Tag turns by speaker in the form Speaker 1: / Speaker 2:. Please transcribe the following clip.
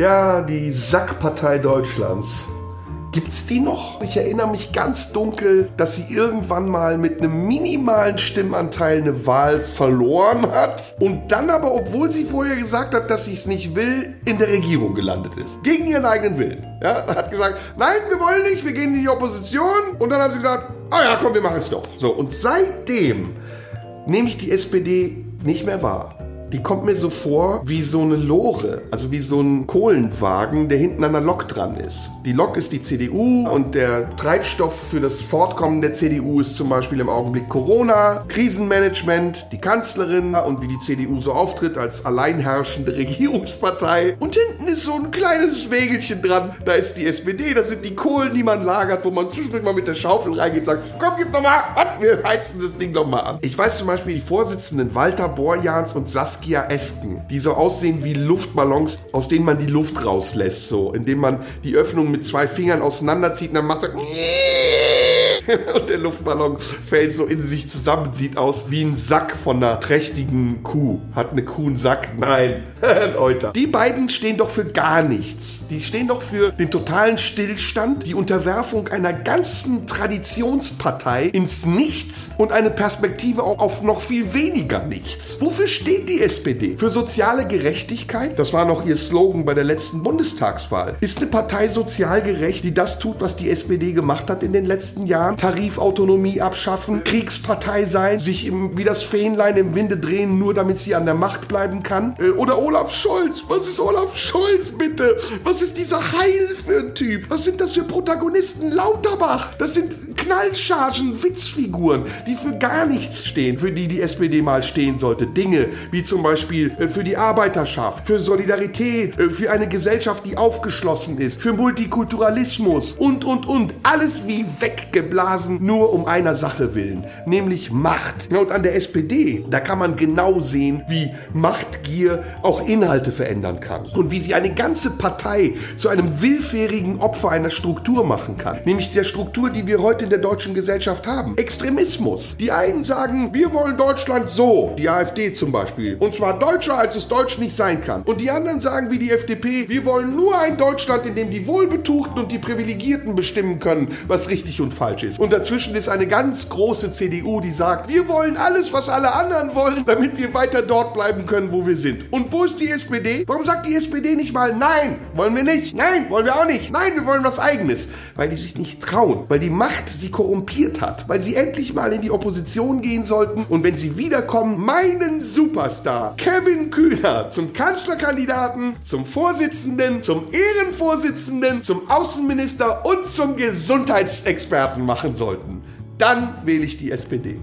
Speaker 1: Ja, die Sackpartei Deutschlands. Gibt's die noch? Ich erinnere mich ganz dunkel, dass sie irgendwann mal mit einem minimalen Stimmanteil eine Wahl verloren hat und dann aber, obwohl sie vorher gesagt hat, dass sie es nicht will, in der Regierung gelandet ist. Gegen ihren eigenen Willen. Ja, hat gesagt, nein, wir wollen nicht, wir gehen in die Opposition und dann haben sie gesagt, ah ja, komm, wir machen es doch. So, und seitdem nehme ich die SPD nicht mehr wahr die kommt mir so vor wie so eine Lore, also wie so ein Kohlenwagen, der hinten an der Lok dran ist. Die Lok ist die CDU und der Treibstoff für das Fortkommen der CDU ist zum Beispiel im Augenblick Corona, Krisenmanagement, die Kanzlerin und wie die CDU so auftritt als alleinherrschende Regierungspartei. Und hinten ist so ein kleines Wägelchen dran, da ist die SPD, das sind die Kohlen, die man lagert, wo man zwischendurch mal mit der Schaufel reingeht und sagt, komm, gib noch mal, wir heizen das Ding doch mal an. Ich weiß zum Beispiel, die Vorsitzenden Walter Borjans und Saskia Saskia-esken, die so aussehen wie Luftballons, aus denen man die Luft rauslässt, so, indem man die Öffnung mit zwei Fingern auseinanderzieht und dann macht so und der Luftballon fällt so in sich zusammen, sieht aus wie ein Sack von einer trächtigen Kuh. Hat eine Kuh einen Sack? Nein, Leute. Die beiden stehen doch für gar nichts. Die stehen doch für den totalen Stillstand, die Unterwerfung einer ganzen Traditionspartei ins Nichts und eine Perspektive auch auf noch viel weniger Nichts. Wofür steht die SPD? Für soziale Gerechtigkeit? Das war noch ihr Slogan bei der letzten Bundestagswahl. Ist eine Partei sozial gerecht, die das tut, was die SPD gemacht hat in den letzten Jahren? Tarifautonomie abschaffen, Kriegspartei sein, sich im, wie das Fähnlein im Winde drehen, nur damit sie an der Macht bleiben kann. Äh, oder Olaf Scholz. Was ist Olaf Scholz, bitte? Was ist dieser Heil für ein Typ? Was sind das für Protagonisten? Lauterbach. Das sind Knallchargen, Witzfiguren, die für gar nichts stehen, für die die SPD mal stehen sollte. Dinge wie zum Beispiel äh, für die Arbeiterschaft, für Solidarität, äh, für eine Gesellschaft, die aufgeschlossen ist, für Multikulturalismus und, und, und. Alles wie weggeblasen Blasen nur um einer Sache willen, nämlich Macht. und an der SPD, da kann man genau sehen, wie Machtgier auch Inhalte verändern kann und wie sie eine ganze Partei zu einem willfährigen Opfer einer Struktur machen kann, nämlich der Struktur, die wir heute in der deutschen Gesellschaft haben. Extremismus. Die einen sagen, wir wollen Deutschland so, die AfD zum Beispiel, und zwar deutscher, als es deutsch nicht sein kann. Und die anderen sagen wie die FDP, wir wollen nur ein Deutschland, in dem die Wohlbetuchten und die Privilegierten bestimmen können, was richtig und falsch ist. Und dazwischen ist eine ganz große CDU, die sagt, wir wollen alles, was alle anderen wollen, damit wir weiter dort bleiben können, wo wir sind. Und wo ist die SPD? Warum sagt die SPD nicht mal, nein, wollen wir nicht, nein, wollen wir auch nicht, nein, wir wollen was eigenes? Weil die sich nicht trauen, weil die Macht sie korrumpiert hat, weil sie endlich mal in die Opposition gehen sollten und wenn sie wiederkommen, meinen Superstar Kevin Kühner zum Kanzlerkandidaten, zum Vorsitzenden, zum Ehrenvorsitzenden, zum Außenminister und zum Gesundheitsexperten machen machen sollten, dann wähle ich die SPD.